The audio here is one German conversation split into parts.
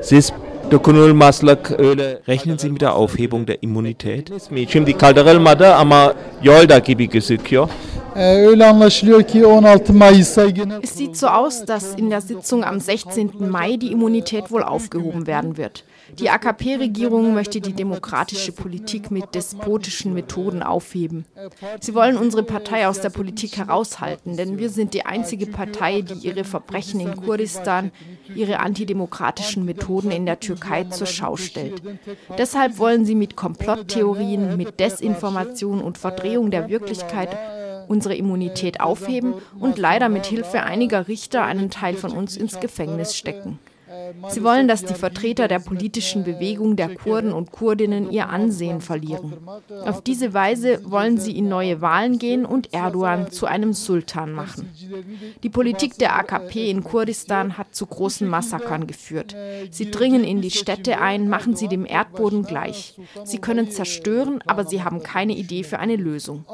Siz Rechnen Sie mit der Aufhebung der Immunität? Şimdi kaldırılmadı ama yolda gibi gözüküyor. Öyle anlaşılıyor ki 16 Mayıs'a genel Es sieht so aus, dass in der Sitzung am 16. Mai die Immunität wohl aufgehoben werden wird. Die AKP-Regierung möchte die demokratische Politik mit despotischen Methoden aufheben. Sie wollen unsere Partei aus der Politik heraushalten, denn wir sind die einzige Partei, die ihre Verbrechen in Kurdistan, ihre antidemokratischen Methoden in der Türkei zur Schau stellt. Deshalb wollen sie mit Komplotttheorien, mit Desinformation und Verdrehung der Wirklichkeit unsere Immunität aufheben und leider mit Hilfe einiger Richter einen Teil von uns ins Gefängnis stecken. Sie wollen, dass die Vertreter der politischen Bewegung der Kurden und Kurdinnen ihr Ansehen verlieren. Auf diese Weise wollen sie in neue Wahlen gehen und Erdogan zu einem Sultan machen. Die Politik der AKP in Kurdistan hat zu großen Massakern geführt. Sie dringen in die Städte ein, machen sie dem Erdboden gleich. Sie können zerstören, aber sie haben keine Idee für eine Lösung.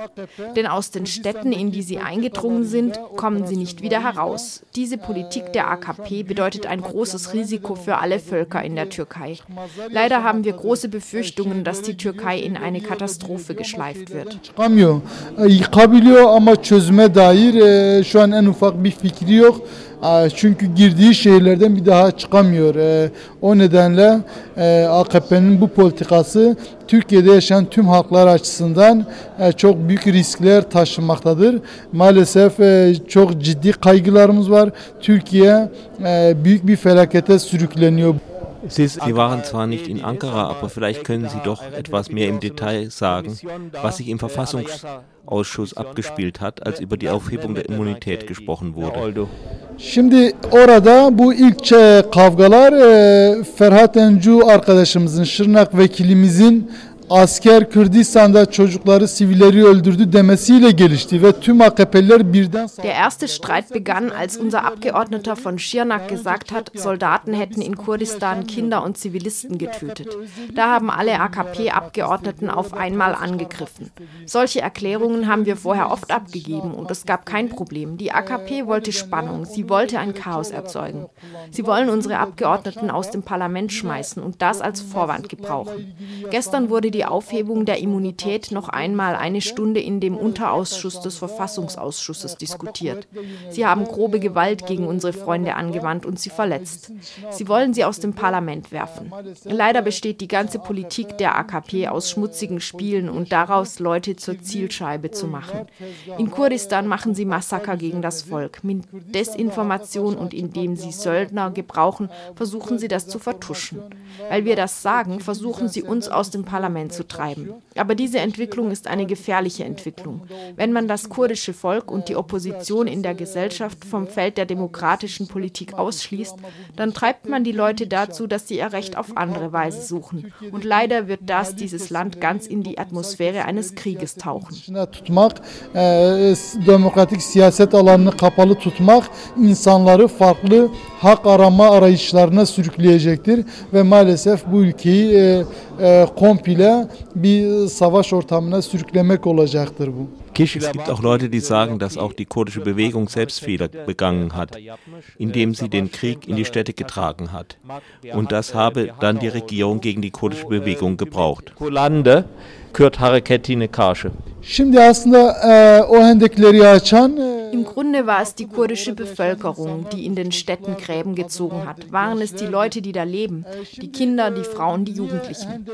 Denn aus den Städten, in die sie eingedrungen sind, kommen sie nicht wieder heraus. Diese Politik der AKP bedeutet ein großes Risiko Risiko für alle Völker in der Türkei. Leider haben wir große Befürchtungen, dass die Türkei in eine Katastrophe geschleift wird. Çünkü girdiği şehirlerden bir daha çıkamıyor. E, O nedenle e, AKP'nin bu politikası Türkiye'de yaşayan tüm halklar açısından e, çok büyük riskler taşımaktadır. Maalesef e, çok ciddi kaygılarımız var. Türkiye büyük bir felakete sürükleniyor. Sie waren zwar nicht in Ankara, aber vielleicht können Sie doch etwas mehr im Detail sagen, was sich im Verfassungsausschuss abgespielt hat, als über die Aufhebung der Immunität gesprochen wurde. Şimdi orada bu ilk e, kavgalar e, Ferhat Encu arkadaşımızın, Şırnak vekilimizin asker Kürdistan'da çocukları, sivilleri öldürdü demesiyle gelişti ve tüm AKP'liler birden... Der erste Streit begann, als unser Abgeordneter von Schirnak gesagt hat, Soldaten hätten in Kurdistan Kinder und Zivilisten getötet. Da haben alle AKP-Abgeordneten auf einmal angegriffen. Solche Erklärungen haben wir vorher oft abgegeben und es gab kein Problem. Die AKP wollte Spannung, sie wollte ein Chaos erzeugen. Sie wollen unsere Abgeordneten aus dem Parlament schmeißen und das als Vorwand gebrauchen. Gestern wurde die Aufhebung der Immunität noch einmal eine Stunde in dem Unterausschuss des Verfassungsausschusses diskutiert. Sie haben grobe Gewalt gegen unsere Freunde angewandt und sie verletzt. Sie wollen sie aus dem Parlament werfen. Leider besteht die ganze Politik der AKP aus schmutzigen Spielen und daraus Leute zur Zielscheibe zu machen. In Kurdistan machen sie Massaker gegen das Volk. Mit Desinformation und indem sie Söldner gebrauchen, versuchen sie das zu vertuschen. Weil wir das sagen, versuchen sie uns aus dem Parlament zu treiben. Aber diese Entwicklung ist eine gefährliche Entwicklung. Wenn man das kurdische Volk und die Opposition in der Gesellschaft vom Feld der demokratischen Politik ausschließt, dann treibt man die Leute dazu, dass sie ihr Recht auf andere Weise suchen. Und leider wird das dieses Land ganz in die Atmosphäre eines Krieges tauchen. e, demokratik siyaset alanını kapalı tutmak insanları hak arama arayışlarına sürükleyecektir ve maalesef bu ülkeyi e, e, komple bir savaş ortamına sürüklemek olacaktır bu. Es gibt auch Leute, die sagen, dass auch die kurdische Bewegung selbst Fehler begangen hat, indem sie den Krieg in die Städte getragen hat. Und das habe dann die Regierung gegen die kurdische Bewegung gebraucht. Kürt hareketine karşı. Şimdi aslında e, o hendekleri açan e, Im Grunde war es die kurdische Bevölkerung, die in den Städten Gräben gezogen hat. Waren es die Leute, die da leben, die Kinder, die Frauen, die Jugendlichen.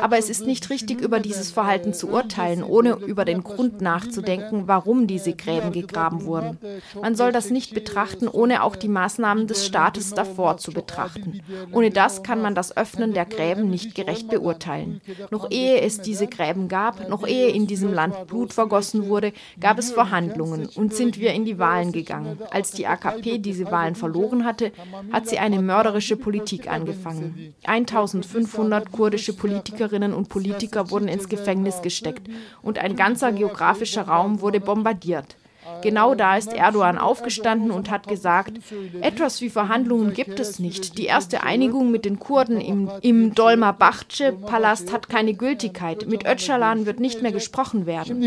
Aber es ist nicht richtig, über dieses Verhalten zu urteilen, ohne über den Grund nachzudenken, warum diese Gräben gegraben wurden. Man soll das nicht betrachten, ohne auch die Maßnahmen des Staates davor zu betrachten. Ohne das kann man das Öffnen der Gräben nicht gerecht beurteilen. Noch ehe es diese Gräben gab, noch ehe in diesem Land Blut vergossen wurde, gab es Verhandlungen und sind wir in die Wahlen gegangen. Als die AKP diese Wahlen verloren hatte, hat sie eine mörderische Politik angefangen. 1500 kurdische Politikerinnen und Politiker wurden ins Gefängnis gesteckt und ein ganzer geografischer Raum wurde bombardiert. Genau da ist Erdogan aufgestanden und hat gesagt, etwas wie Verhandlungen gibt es nicht. Die erste Einigung mit den Kurden im, im Dolmabahce-Palast hat keine Gültigkeit. Mit Öcalan wird nicht mehr gesprochen werden.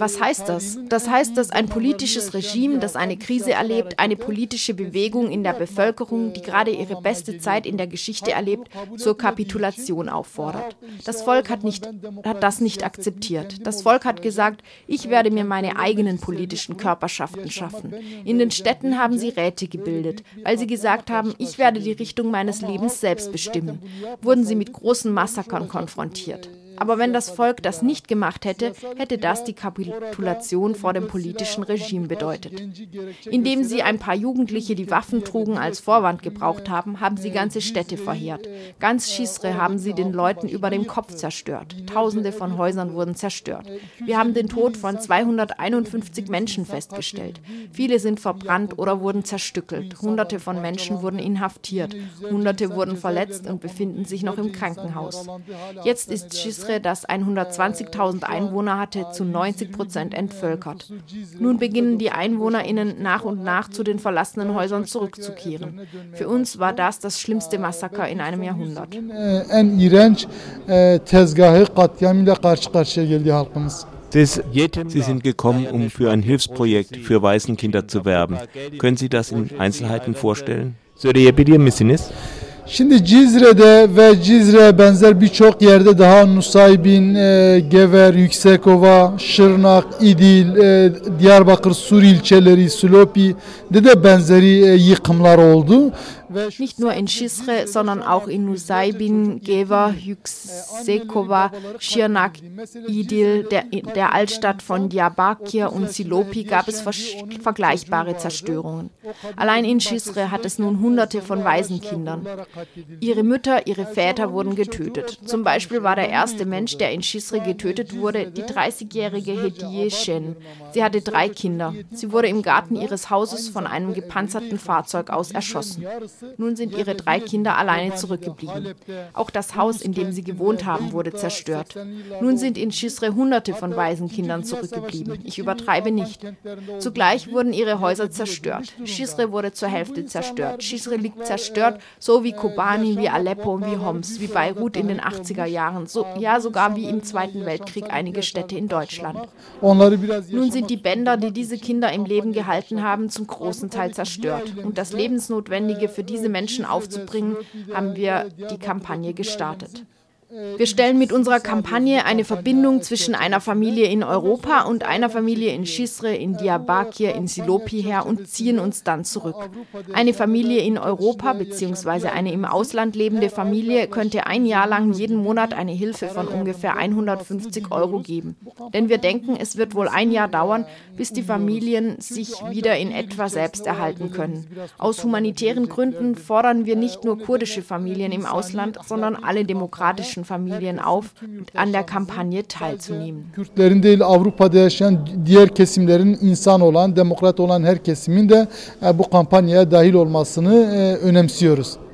Was heißt das? Das heißt, dass ein politisches Regime, das eine Krise erlebt, eine politische Bewegung in der Bevölkerung, die gerade ihre beste Zeit in der Geschichte erlebt, zur Kapitulation auffordert. Das Volk hat, nicht, hat das nicht akzeptiert. Das Volk hat gesagt, ich werde mir meine eigenen politischen Körperschaften schaffen. In den Städten haben sie Räte gebildet, weil sie gesagt haben, ich werde die Richtung meines Lebens selbst bestimmen. Wurden sie mit großen Massakern konfrontiert. Aber wenn das Volk das nicht gemacht hätte, hätte das die Kapitulation vor dem politischen Regime bedeutet. Indem sie ein paar Jugendliche, die Waffen trugen, als Vorwand gebraucht haben, haben sie ganze Städte verheert. Ganz Schisre haben sie den Leuten über dem Kopf zerstört. Tausende von Häusern wurden zerstört. Wir haben den Tod von 251 Menschen festgestellt. Viele sind verbrannt oder wurden zerstückelt. Hunderte von Menschen wurden inhaftiert. Hunderte wurden verletzt und befinden sich noch im Krankenhaus. Jetzt ist Schisre Cizre, das 120.000 Einwohner hatte, zu 90 Prozent entvölkert. Nun beginnen die EinwohnerInnen nach und nach zu den verlassenen Häusern zurückzukehren. Für uns war das das schlimmste Massaker in einem Jahrhundert. Sie sind gekommen, um für ein Hilfsprojekt für Waisenkinder zu werben. Können Sie das in Einzelheiten vorstellen? Söyleyebilir misiniz? Şimdi Cizre'de ve Cizre benzer birçok yerde daha Nusaybin, e, Gever, Yüksekova, Şırnak, İdil, e, Diyarbakır, Sur ilçeleri, Silopi de de benzeri e, yıkımlar oldu. Nicht nur in Schisre, sondern auch in Nusaybin, Geva, Yüksekova, Şirnak, Idil, der, der Altstadt von Diyarbakir und Silopi gab es vergleichbare Zerstörungen. Allein in Schisre hat es nun Hunderte von Waisenkindern. Ihre Mütter, ihre Väter wurden getötet. Zum Beispiel war der erste Mensch, der in Schisre getötet wurde, die 30-jährige Hediye Shen. Sie hatte drei Kinder. Sie wurde im Garten ihres Hauses von einem gepanzerten Fahrzeug aus erschossen. Nun sind ihre drei Kinder alleine zurückgeblieben. Auch das Haus, in dem sie gewohnt haben, wurde zerstört. Nun sind in Schisre Hunderte von Waisenkindern zurückgeblieben. Ich übertreibe nicht. Zugleich wurden ihre Häuser zerstört. Schisre wurde zur Hälfte zerstört. Schisre liegt zerstört, so wie Kobani, wie Aleppo wie Homs, wie Beirut in den 80er Jahren, so, ja sogar wie im Zweiten Weltkrieg einige Städte in Deutschland. Nun sind die Bänder, die diese Kinder im Leben gehalten haben, zum großen Teil zerstört. Und das Lebensnotwendige für diese Menschen aufzubringen, haben wir die Kampagne gestartet. Wir stellen mit unserer Kampagne eine Verbindung zwischen einer Familie in Europa und einer Familie in Schisre, in Diyarbakir, in Silopi her und ziehen uns dann zurück. Eine Familie in Europa bzw. eine im Ausland lebende Familie könnte ein Jahr lang jeden Monat eine Hilfe von ungefähr 150 Euro geben. Denn wir denken, es wird wohl ein Jahr dauern, bis die Familien sich wieder in etwa selbst erhalten können. Aus humanitären Gründen fordern wir nicht nur kurdische Familien im Ausland, sondern alle demokratischen kurdischen Familien auf, an der Kampagne teilzunehmen. Kürtlerin değil Avrupa'da yaşayan diğer kesimlerin insan olan, demokrat olan her kesimin de bu kampanyaya dahil olmasını önemsiyoruz.